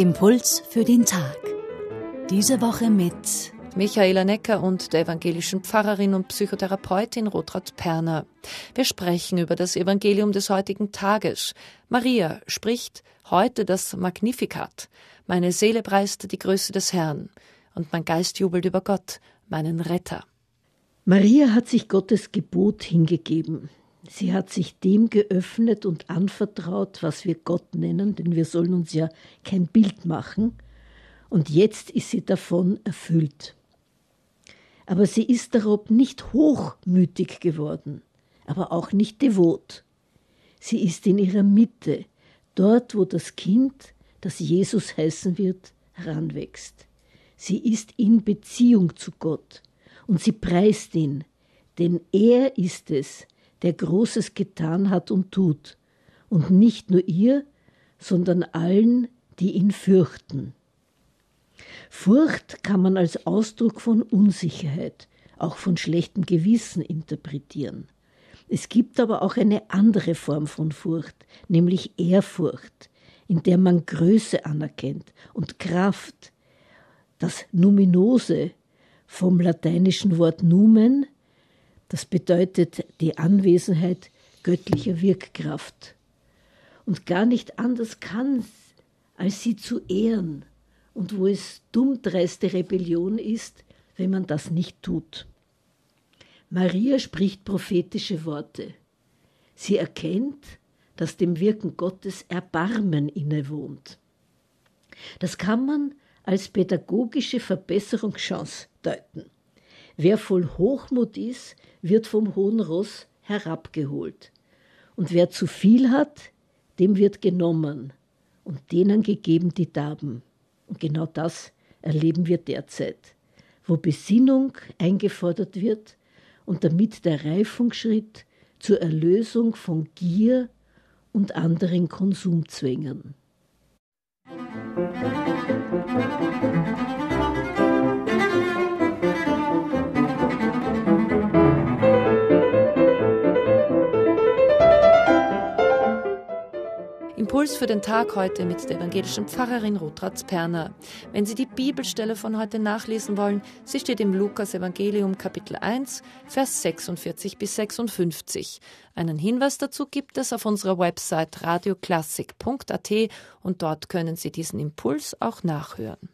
Impuls für den Tag. Diese Woche mit Michaela Necker und der evangelischen Pfarrerin und Psychotherapeutin Rotraud Perner. Wir sprechen über das Evangelium des heutigen Tages. Maria spricht heute das Magnificat. Meine Seele preist die Größe des Herrn und mein Geist jubelt über Gott, meinen Retter. Maria hat sich Gottes Gebot hingegeben. Sie hat sich dem geöffnet und anvertraut, was wir Gott nennen, denn wir sollen uns ja kein Bild machen. Und jetzt ist sie davon erfüllt. Aber sie ist darob nicht hochmütig geworden, aber auch nicht devot. Sie ist in ihrer Mitte, dort, wo das Kind, das Jesus heißen wird, heranwächst. Sie ist in Beziehung zu Gott und sie preist ihn, denn er ist es, der Großes getan hat und tut, und nicht nur ihr, sondern allen, die ihn fürchten. Furcht kann man als Ausdruck von Unsicherheit, auch von schlechtem Gewissen interpretieren. Es gibt aber auch eine andere Form von Furcht, nämlich Ehrfurcht, in der man Größe anerkennt und Kraft. Das Numinose vom lateinischen Wort numen, das bedeutet die Anwesenheit göttlicher Wirkkraft. Und gar nicht anders kann, als sie zu ehren. Und wo es dummdreiste Rebellion ist, wenn man das nicht tut. Maria spricht prophetische Worte. Sie erkennt, dass dem Wirken Gottes Erbarmen innewohnt. Das kann man als pädagogische Verbesserungschance deuten. Wer voll Hochmut ist, wird vom hohen Ross herabgeholt. Und wer zu viel hat, dem wird genommen und denen gegeben die Darben. Und genau das erleben wir derzeit, wo Besinnung eingefordert wird und damit der Reifungsschritt zur Erlösung von Gier und anderen Konsumzwängen. Impuls für den Tag heute mit der evangelischen Pfarrerin Rotratz Perner. Wenn Sie die Bibelstelle von heute nachlesen wollen, sie steht im Lukas Evangelium Kapitel 1, Vers 46 bis 56. Einen Hinweis dazu gibt es auf unserer Website radioklassik.at und dort können Sie diesen Impuls auch nachhören.